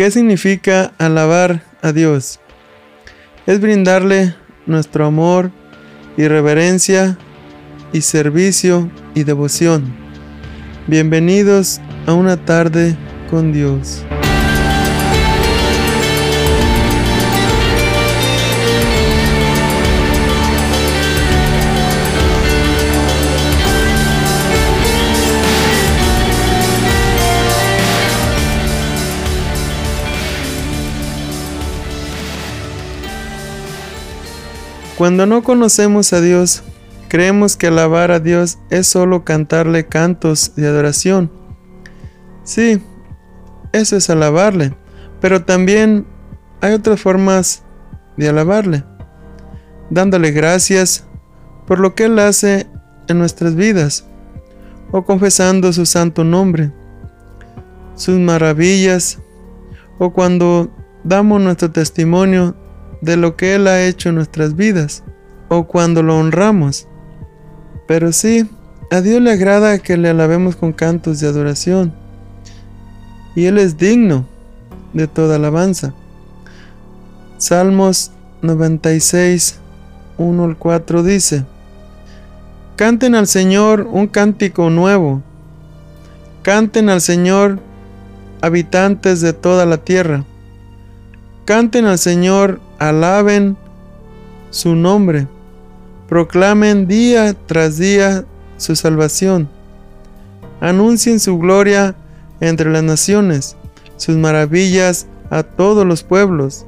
¿Qué significa alabar a Dios? Es brindarle nuestro amor y reverencia y servicio y devoción. Bienvenidos a una tarde con Dios. Cuando no conocemos a Dios, creemos que alabar a Dios es solo cantarle cantos de adoración. Sí, eso es alabarle, pero también hay otras formas de alabarle, dándole gracias por lo que Él hace en nuestras vidas, o confesando su santo nombre, sus maravillas, o cuando damos nuestro testimonio de lo que Él ha hecho en nuestras vidas o cuando lo honramos. Pero sí, a Dios le agrada que le alabemos con cantos de adoración. Y Él es digno de toda alabanza. Salmos 96, 1 al 4 dice, Canten al Señor un cántico nuevo. Canten al Señor habitantes de toda la tierra. Canten al Señor alaben su nombre, proclamen día tras día su salvación, anuncien su gloria entre las naciones, sus maravillas a todos los pueblos.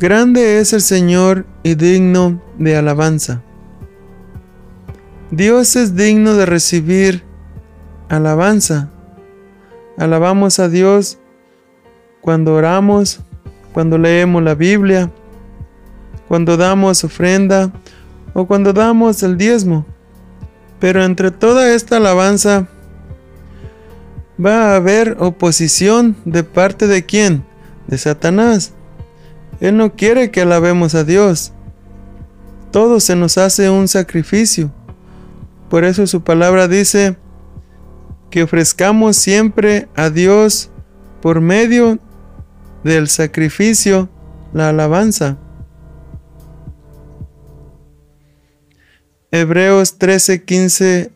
Grande es el Señor y digno de alabanza. Dios es digno de recibir alabanza. Alabamos a Dios cuando oramos, cuando leemos la Biblia, cuando damos ofrenda o cuando damos el diezmo. Pero entre toda esta alabanza va a haber oposición de parte de quién? De Satanás. Él no quiere que alabemos a Dios. Todo se nos hace un sacrificio. Por eso su palabra dice que ofrezcamos siempre a Dios por medio del sacrificio, la alabanza. Hebreos 13, 15,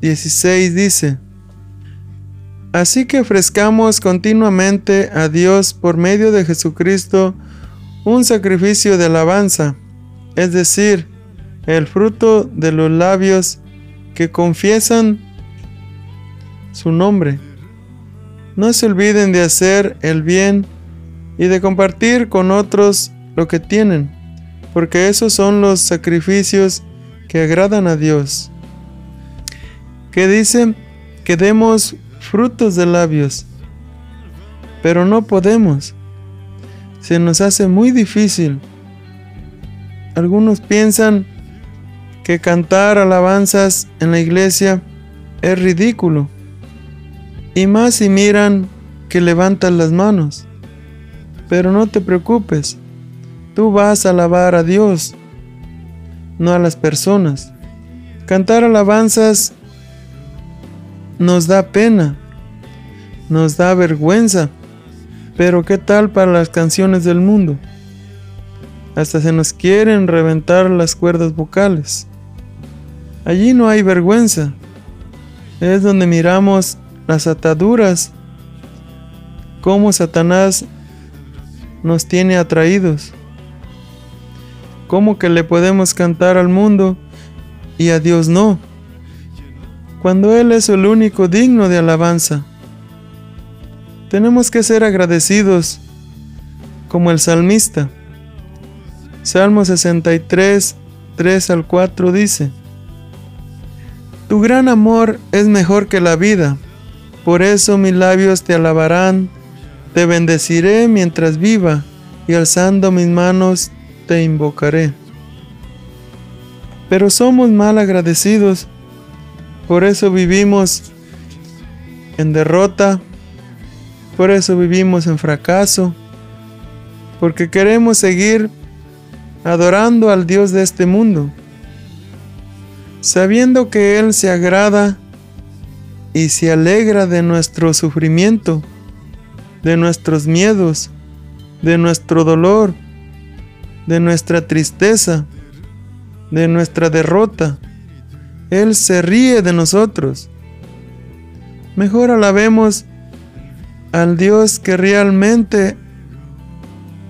16 dice, Así que ofrezcamos continuamente a Dios por medio de Jesucristo un sacrificio de alabanza, es decir, el fruto de los labios que confiesan su nombre. No se olviden de hacer el bien y de compartir con otros lo que tienen, porque esos son los sacrificios que agradan a Dios. Que dicen que demos frutos de labios, pero no podemos. Se nos hace muy difícil. Algunos piensan que cantar alabanzas en la iglesia es ridículo y más si miran que levantas las manos. Pero no te preocupes, tú vas a alabar a Dios, no a las personas. Cantar alabanzas nos da pena, nos da vergüenza, pero ¿qué tal para las canciones del mundo? Hasta se nos quieren reventar las cuerdas vocales. Allí no hay vergüenza. Es donde miramos las ataduras, cómo Satanás nos tiene atraídos, cómo que le podemos cantar al mundo y a Dios no, cuando Él es el único digno de alabanza. Tenemos que ser agradecidos como el salmista. Salmo 63, 3 al 4 dice, Tu gran amor es mejor que la vida por eso mis labios te alabarán, te bendeciré mientras viva, y alzando mis manos te invocaré. Pero somos mal agradecidos, por eso vivimos en derrota, por eso vivimos en fracaso, porque queremos seguir adorando al Dios de este mundo, sabiendo que Él se agrada y se alegra de nuestro sufrimiento, de nuestros miedos, de nuestro dolor, de nuestra tristeza, de nuestra derrota. Él se ríe de nosotros. Mejor alabemos al Dios que realmente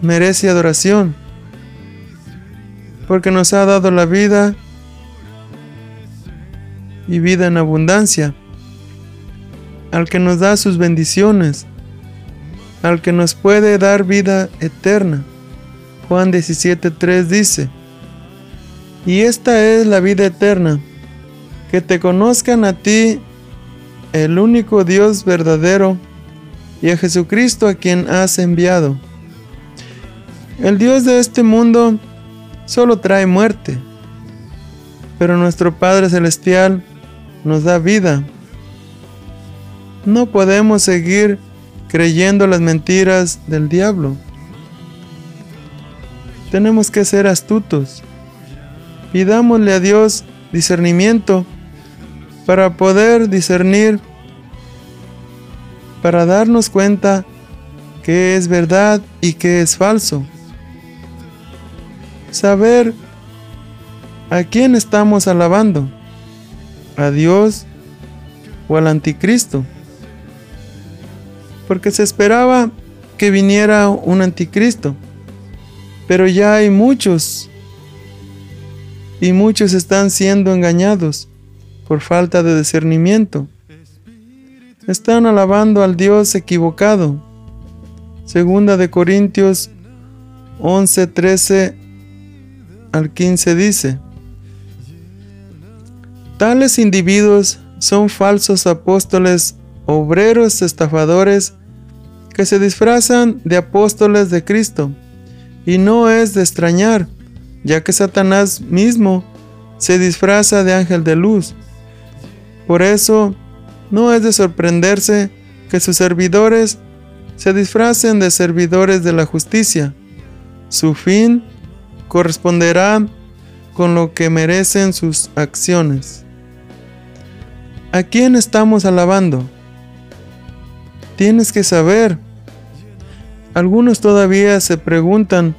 merece adoración, porque nos ha dado la vida y vida en abundancia, al que nos da sus bendiciones, al que nos puede dar vida eterna. Juan 17:3 dice, y esta es la vida eterna, que te conozcan a ti, el único Dios verdadero, y a Jesucristo a quien has enviado. El Dios de este mundo solo trae muerte, pero nuestro Padre Celestial nos da vida. No podemos seguir creyendo las mentiras del diablo. Tenemos que ser astutos. Pidámosle a Dios discernimiento para poder discernir, para darnos cuenta que es verdad y que es falso. Saber a quién estamos alabando, a Dios o al anticristo. Porque se esperaba que viniera un anticristo, pero ya hay muchos y muchos están siendo engañados por falta de discernimiento. Están alabando al Dios equivocado. Segunda de Corintios 11, 13 al 15 dice, Tales individuos son falsos apóstoles, obreros estafadores, que se disfrazan de apóstoles de Cristo. Y no es de extrañar, ya que Satanás mismo se disfraza de ángel de luz. Por eso, no es de sorprenderse que sus servidores se disfracen de servidores de la justicia. Su fin corresponderá con lo que merecen sus acciones. ¿A quién estamos alabando? Tienes que saber. Algunos todavía se preguntan,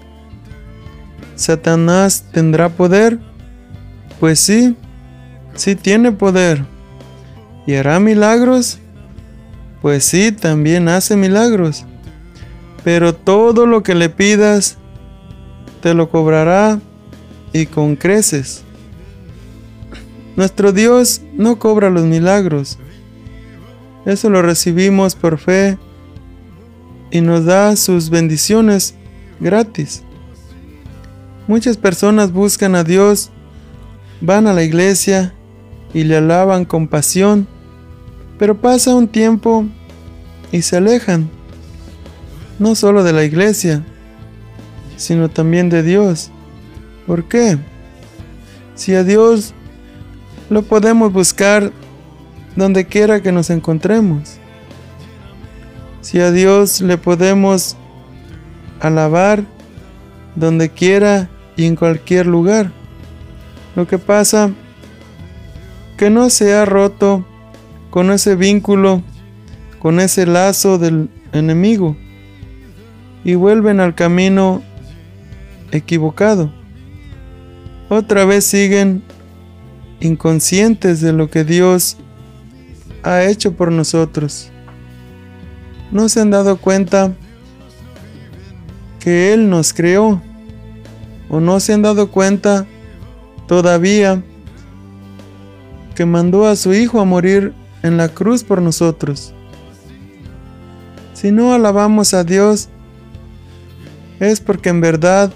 ¿Satanás tendrá poder? Pues sí, sí tiene poder. ¿Y hará milagros? Pues sí, también hace milagros. Pero todo lo que le pidas, te lo cobrará y con creces. Nuestro Dios no cobra los milagros. Eso lo recibimos por fe y nos da sus bendiciones gratis. Muchas personas buscan a Dios, van a la iglesia y le alaban con pasión, pero pasa un tiempo y se alejan, no solo de la iglesia, sino también de Dios. ¿Por qué? Si a Dios lo podemos buscar donde quiera que nos encontremos. Si a Dios le podemos alabar donde quiera y en cualquier lugar. Lo que pasa que no se ha roto con ese vínculo, con ese lazo del enemigo y vuelven al camino equivocado. Otra vez siguen inconscientes de lo que Dios ha hecho por nosotros. No se han dado cuenta que Él nos creó o no se han dado cuenta todavía que mandó a su Hijo a morir en la cruz por nosotros. Si no alabamos a Dios, es porque en verdad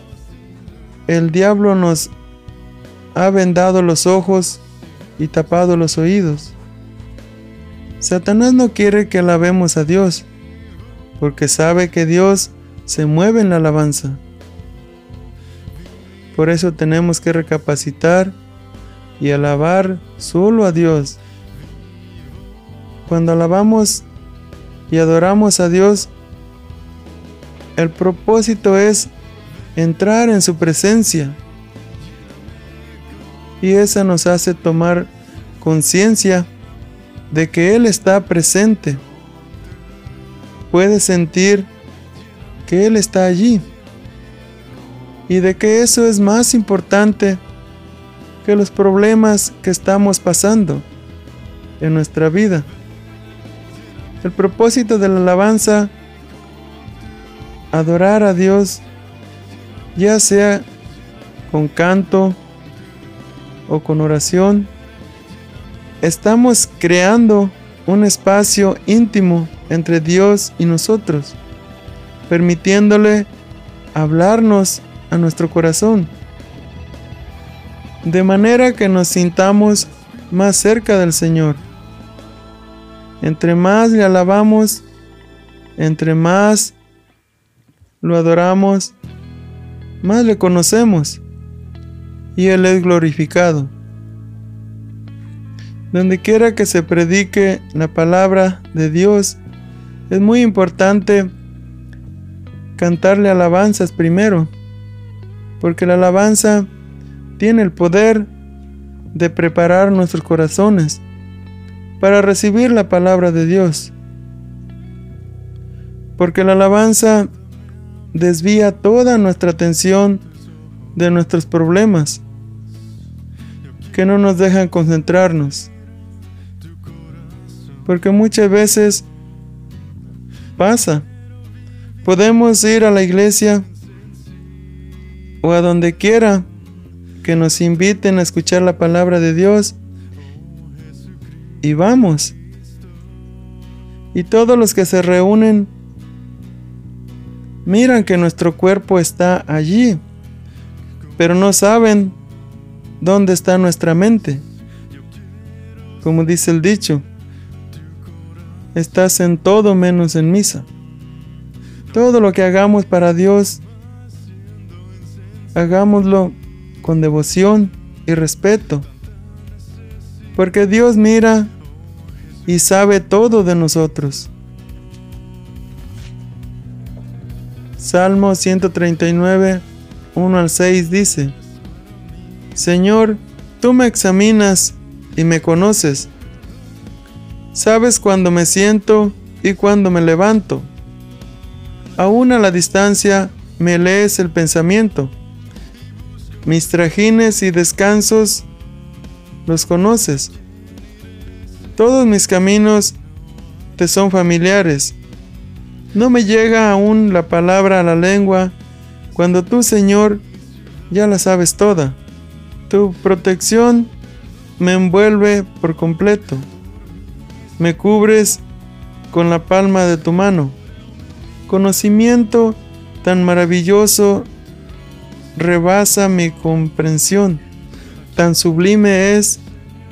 el diablo nos ha vendado los ojos y tapado los oídos. Satanás no quiere que alabemos a Dios, porque sabe que Dios se mueve en la alabanza. Por eso tenemos que recapacitar y alabar solo a Dios. Cuando alabamos y adoramos a Dios, el propósito es entrar en su presencia. Y esa nos hace tomar conciencia de que Él está presente puede sentir que Él está allí y de que eso es más importante que los problemas que estamos pasando en nuestra vida. El propósito de la alabanza, adorar a Dios, ya sea con canto o con oración, estamos creando un espacio íntimo entre Dios y nosotros, permitiéndole hablarnos a nuestro corazón, de manera que nos sintamos más cerca del Señor. Entre más le alabamos, entre más lo adoramos, más le conocemos y Él es glorificado. Donde quiera que se predique la palabra de Dios, es muy importante cantarle alabanzas primero, porque la alabanza tiene el poder de preparar nuestros corazones para recibir la palabra de Dios. Porque la alabanza desvía toda nuestra atención de nuestros problemas que no nos dejan concentrarnos. Porque muchas veces pasa. Podemos ir a la iglesia o a donde quiera que nos inviten a escuchar la palabra de Dios y vamos. Y todos los que se reúnen miran que nuestro cuerpo está allí, pero no saben dónde está nuestra mente. Como dice el dicho, estás en todo menos en misa. Todo lo que hagamos para Dios, hagámoslo con devoción y respeto, porque Dios mira y sabe todo de nosotros. Salmo 139, 1 al 6 dice, Señor, tú me examinas y me conoces. Sabes cuando me siento y cuando me levanto. Aún a la distancia me lees el pensamiento. Mis trajines y descansos los conoces. Todos mis caminos te son familiares. No me llega aún la palabra a la lengua cuando tú, Señor, ya la sabes toda. Tu protección me envuelve por completo. Me cubres con la palma de tu mano. Conocimiento tan maravilloso rebasa mi comprensión. Tan sublime es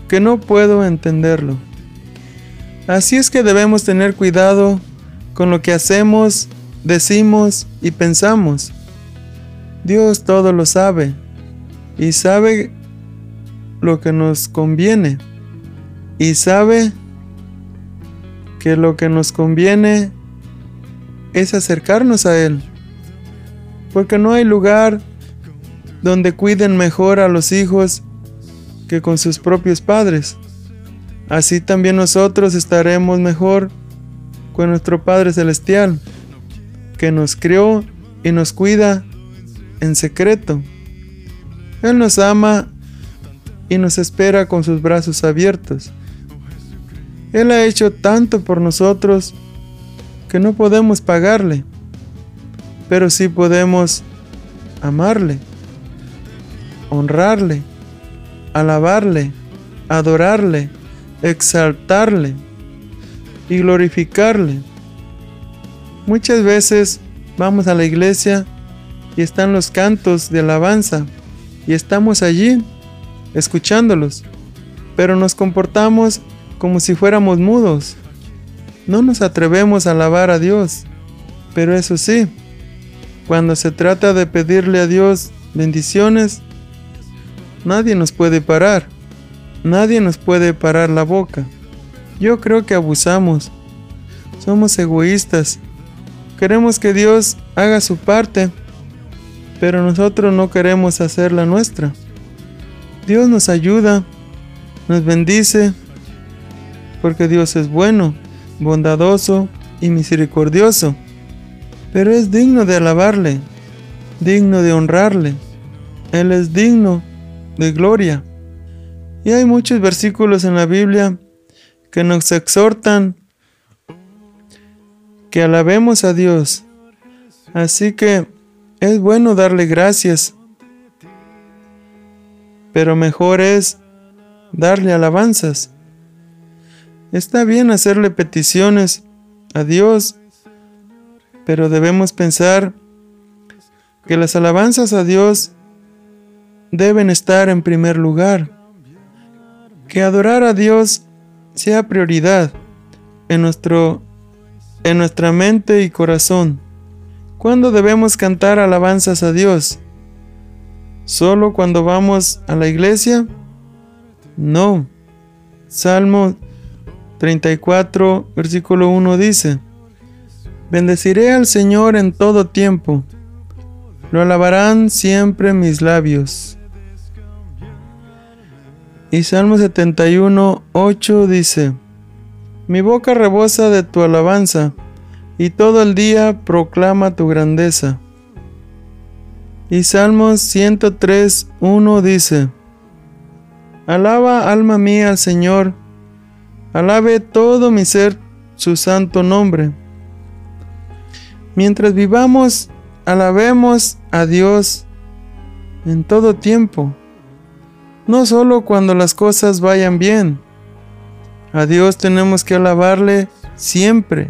que no puedo entenderlo. Así es que debemos tener cuidado con lo que hacemos, decimos y pensamos. Dios todo lo sabe y sabe lo que nos conviene y sabe que lo que nos conviene es acercarnos a Él. Porque no hay lugar donde cuiden mejor a los hijos que con sus propios padres. Así también nosotros estaremos mejor con nuestro Padre Celestial, que nos crió y nos cuida en secreto. Él nos ama y nos espera con sus brazos abiertos. Él ha hecho tanto por nosotros que no podemos pagarle, pero sí podemos amarle, honrarle, alabarle, adorarle exaltarle y glorificarle. Muchas veces vamos a la iglesia y están los cantos de alabanza y estamos allí escuchándolos, pero nos comportamos como si fuéramos mudos. No nos atrevemos a alabar a Dios, pero eso sí, cuando se trata de pedirle a Dios bendiciones, nadie nos puede parar. Nadie nos puede parar la boca. Yo creo que abusamos. Somos egoístas. Queremos que Dios haga su parte, pero nosotros no queremos hacer la nuestra. Dios nos ayuda, nos bendice, porque Dios es bueno, bondadoso y misericordioso, pero es digno de alabarle, digno de honrarle. Él es digno de gloria. Y hay muchos versículos en la Biblia que nos exhortan que alabemos a Dios. Así que es bueno darle gracias, pero mejor es darle alabanzas. Está bien hacerle peticiones a Dios, pero debemos pensar que las alabanzas a Dios deben estar en primer lugar. Que adorar a Dios sea prioridad en, nuestro, en nuestra mente y corazón. ¿Cuándo debemos cantar alabanzas a Dios? ¿Solo cuando vamos a la iglesia? No. Salmo 34, versículo 1 dice, Bendeciré al Señor en todo tiempo, lo alabarán siempre mis labios. Y Salmo 71, 8 dice, Mi boca rebosa de tu alabanza, y todo el día proclama tu grandeza. Y Salmos 103, 1 dice, Alaba alma mía al Señor, alabe todo mi ser su santo nombre. Mientras vivamos, alabemos a Dios en todo tiempo, no solo cuando las cosas vayan bien. A Dios tenemos que alabarle siempre.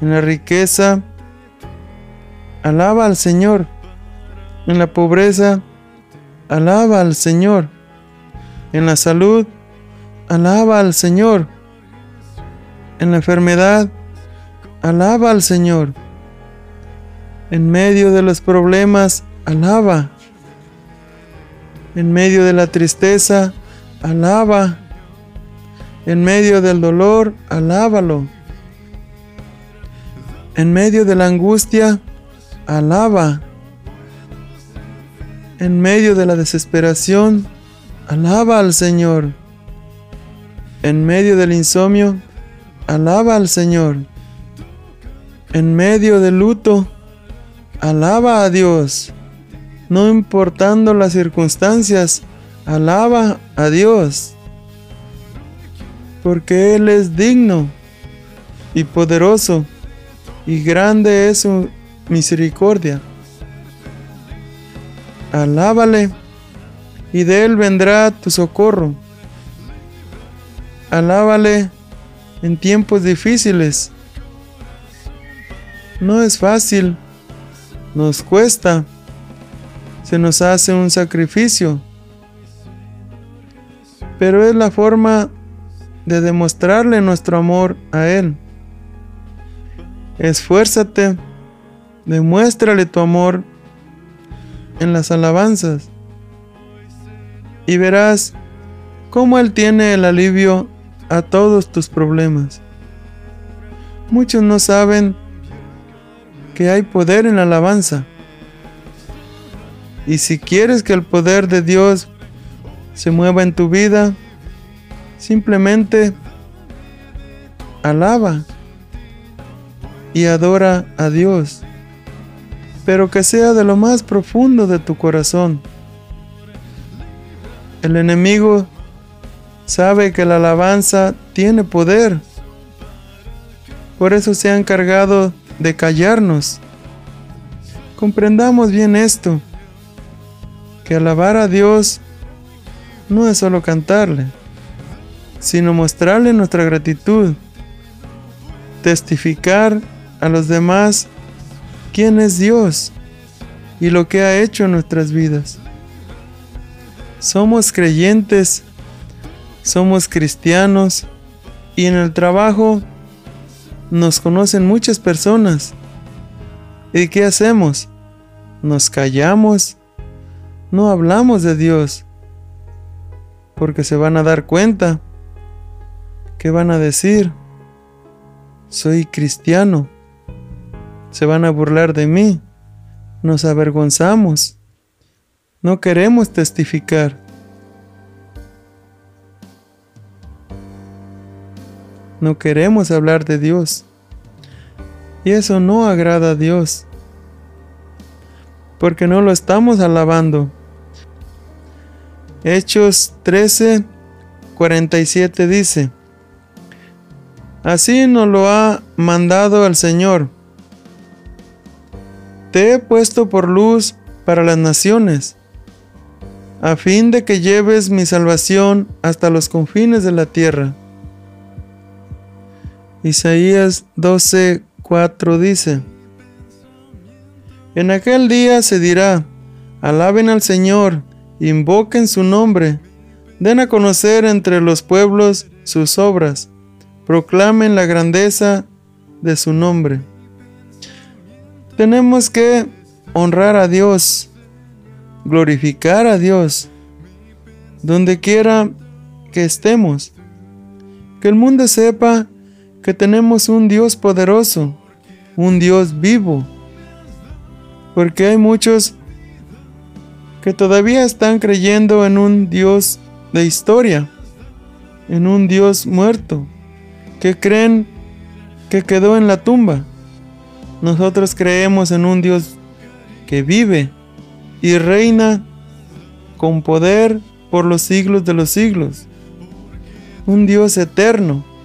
En la riqueza, alaba al Señor. En la pobreza, alaba al Señor en la salud, alaba al Señor. En la enfermedad, alaba al Señor. En medio de los problemas, alaba. En medio de la tristeza, alaba. En medio del dolor, alábalo. En medio de la angustia, alaba. En medio de la desesperación, Alaba al Señor. En medio del insomnio, alaba al Señor. En medio del luto, alaba a Dios. No importando las circunstancias, alaba a Dios. Porque Él es digno y poderoso y grande es su misericordia. Alábale y de él vendrá tu socorro. Alábale en tiempos difíciles. No es fácil, nos cuesta, se nos hace un sacrificio, pero es la forma de demostrarle nuestro amor a Él. Esfuérzate, demuéstrale tu amor en las alabanzas y verás cómo Él tiene el alivio a todos tus problemas. Muchos no saben que hay poder en la alabanza. Y si quieres que el poder de Dios se mueva en tu vida, simplemente alaba y adora a Dios, pero que sea de lo más profundo de tu corazón. El enemigo sabe que la alabanza tiene poder. Por eso se ha encargado de callarnos. Comprendamos bien esto, que alabar a Dios no es solo cantarle, sino mostrarle nuestra gratitud, testificar a los demás quién es Dios y lo que ha hecho en nuestras vidas. Somos creyentes, somos cristianos y en el trabajo nos conocen muchas personas. ¿Y qué hacemos? Nos callamos, no hablamos de Dios, porque se van a dar cuenta. ¿Qué van a decir? Soy cristiano. Se van a burlar de mí. Nos avergonzamos. No queremos testificar. No queremos hablar de Dios. Y eso no agrada a Dios. Porque no lo estamos alabando. Hechos 13, 47 dice, Así nos lo ha mandado el Señor. Te he puesto por luz para las naciones, a fin de que lleves mi salvación hasta los confines de la tierra. Isaías 12, 4 dice, En aquel día se dirá, alaben al Señor, invoquen su nombre, den a conocer entre los pueblos sus obras, proclamen la grandeza de su nombre. Tenemos que honrar a Dios, glorificar a Dios, donde quiera que estemos. Que el mundo sepa que tenemos un Dios poderoso, un Dios vivo. Porque hay muchos que todavía están creyendo en un Dios de historia, en un Dios muerto, que creen que quedó en la tumba. Nosotros creemos en un Dios que vive y reina con poder por los siglos de los siglos. Un Dios eterno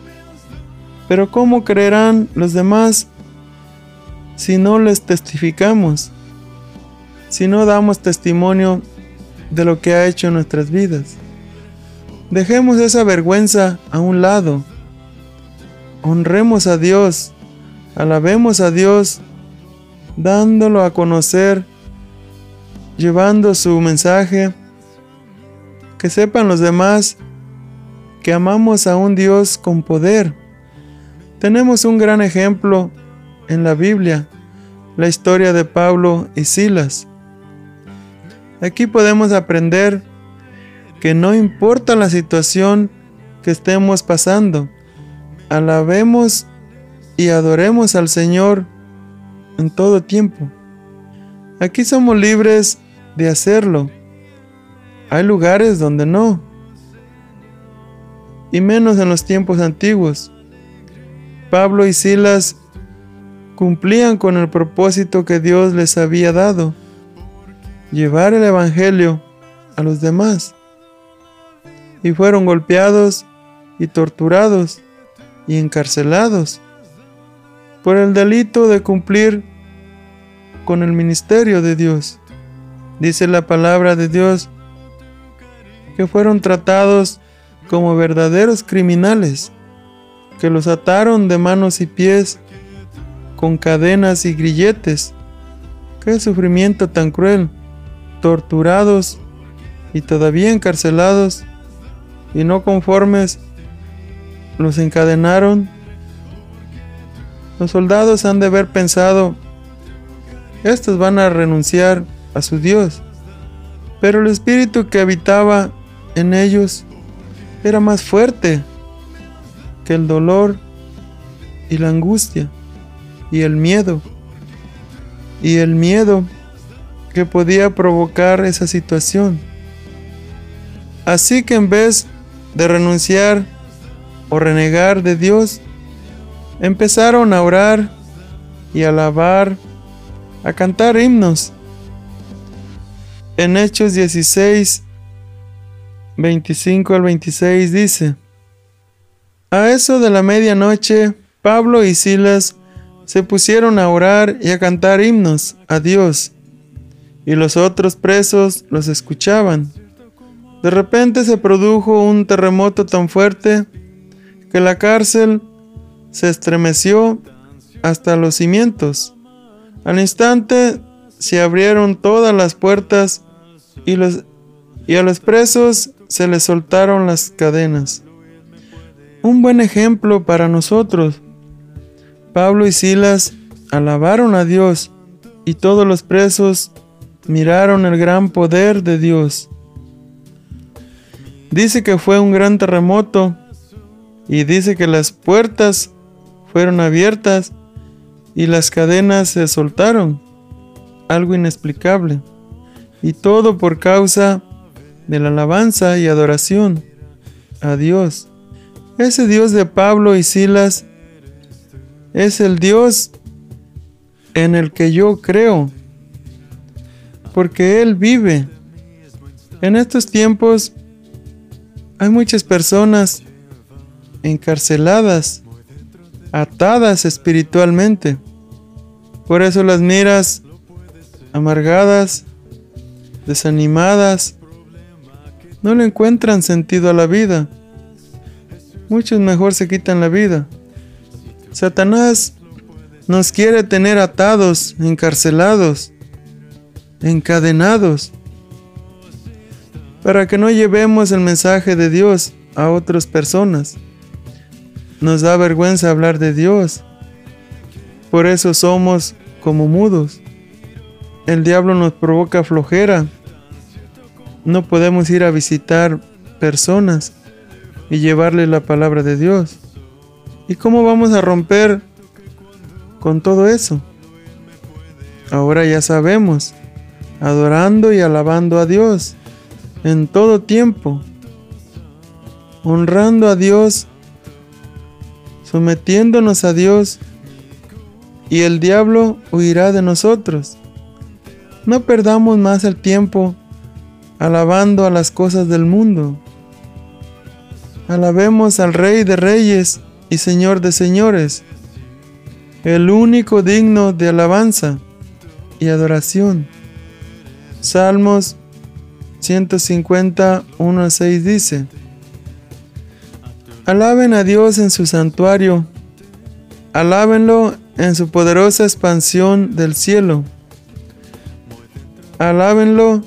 pero ¿cómo creerán los demás si no les testificamos? Si no damos testimonio de lo que ha hecho en nuestras vidas. Dejemos esa vergüenza a un lado. Honremos a Dios, alabemos a Dios, dándolo a conocer, llevando su mensaje, que sepan los demás que amamos a un Dios con poder tenemos un gran ejemplo en la Biblia, la historia de Pablo y Silas. Aquí podemos aprender que no importa la situación que estemos pasando, alabemos y adoremos al Señor en todo tiempo. Aquí somos libres de hacerlo. Hay lugares donde no. Y menos en los tiempos antiguos. Pablo y Silas cumplían con el propósito que Dios les había dado, llevar el Evangelio a los demás. Y fueron golpeados y torturados y encarcelados por el delito de cumplir con el ministerio de Dios. Dice la palabra de Dios que fueron tratados como verdaderos criminales que los ataron de manos y pies con cadenas y grilletes. Qué sufrimiento tan cruel, torturados y todavía encarcelados y no conformes, los encadenaron. Los soldados han de haber pensado, estos van a renunciar a su Dios, pero el espíritu que habitaba en ellos era más fuerte que el dolor y la angustia y el miedo. Y el miedo que podía provocar esa situación. Así que en vez de renunciar o renegar de Dios, empezaron a orar y a alabar, a cantar himnos. En Hechos 16, 25 al 26 dice, a eso de la medianoche, Pablo y Silas se pusieron a orar y a cantar himnos a Dios, y los otros presos los escuchaban. De repente se produjo un terremoto tan fuerte que la cárcel se estremeció hasta los cimientos. Al instante se abrieron todas las puertas y, y a los presos se les soltaron las cadenas un buen ejemplo para nosotros. Pablo y Silas alabaron a Dios y todos los presos miraron el gran poder de Dios. Dice que fue un gran terremoto y dice que las puertas fueron abiertas y las cadenas se soltaron. Algo inexplicable. Y todo por causa de la alabanza y adoración a Dios. Ese Dios de Pablo y Silas es el Dios en el que yo creo, porque Él vive. En estos tiempos hay muchas personas encarceladas, atadas espiritualmente. Por eso las miras amargadas, desanimadas, no le encuentran sentido a la vida. Muchos mejor se quitan la vida. Satanás nos quiere tener atados, encarcelados, encadenados, para que no llevemos el mensaje de Dios a otras personas. Nos da vergüenza hablar de Dios. Por eso somos como mudos. El diablo nos provoca flojera. No podemos ir a visitar personas y llevarle la palabra de Dios. ¿Y cómo vamos a romper con todo eso? Ahora ya sabemos, adorando y alabando a Dios en todo tiempo, honrando a Dios, sometiéndonos a Dios, y el diablo huirá de nosotros. No perdamos más el tiempo alabando a las cosas del mundo. Alabemos al Rey de Reyes y Señor de Señores, el único digno de alabanza y adoración. Salmos 150, 1 a 6 dice, Alaben a Dios en su santuario, alábenlo en su poderosa expansión del cielo. Alábenlo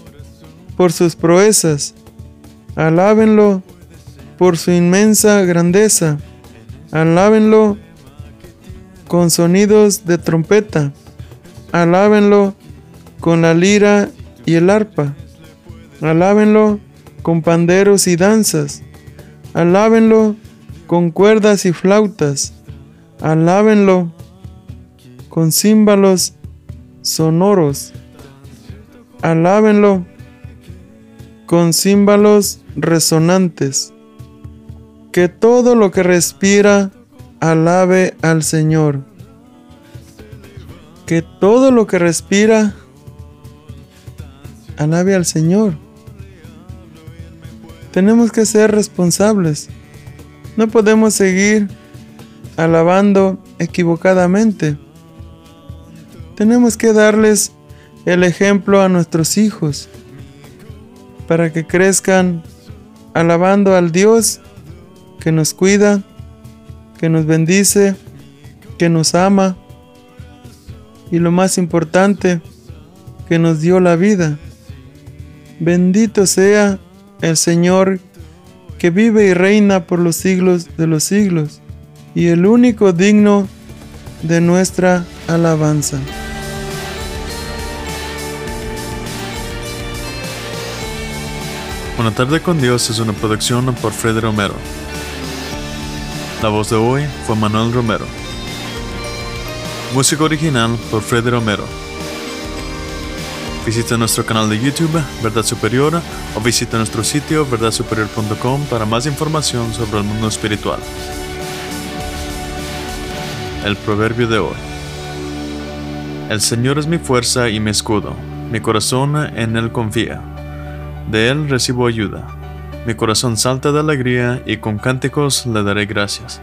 por sus proezas, alábenlo por su inmensa grandeza, alábenlo con sonidos de trompeta, alábenlo con la lira y el arpa, alábenlo con panderos y danzas, alábenlo con cuerdas y flautas, alábenlo con címbalos sonoros, alábenlo con címbalos resonantes. Que todo lo que respira alabe al Señor. Que todo lo que respira alabe al Señor. Tenemos que ser responsables. No podemos seguir alabando equivocadamente. Tenemos que darles el ejemplo a nuestros hijos para que crezcan alabando al Dios que nos cuida, que nos bendice, que nos ama y lo más importante, que nos dio la vida. Bendito sea el Señor que vive y reina por los siglos de los siglos y el único digno de nuestra alabanza. Una tarde con Dios es una producción por Freddy Romero. La voz de hoy fue Manuel Romero. Música original por Freddy Romero. Visita nuestro canal de YouTube, Verdad Superior, o visita nuestro sitio verdadsuperior.com para más información sobre el mundo espiritual. El proverbio de hoy. El Señor es mi fuerza y mi escudo, mi corazón en Él confía de él recibo ayuda. Mi corazón salta de alegría y con cánticos le daré gracias.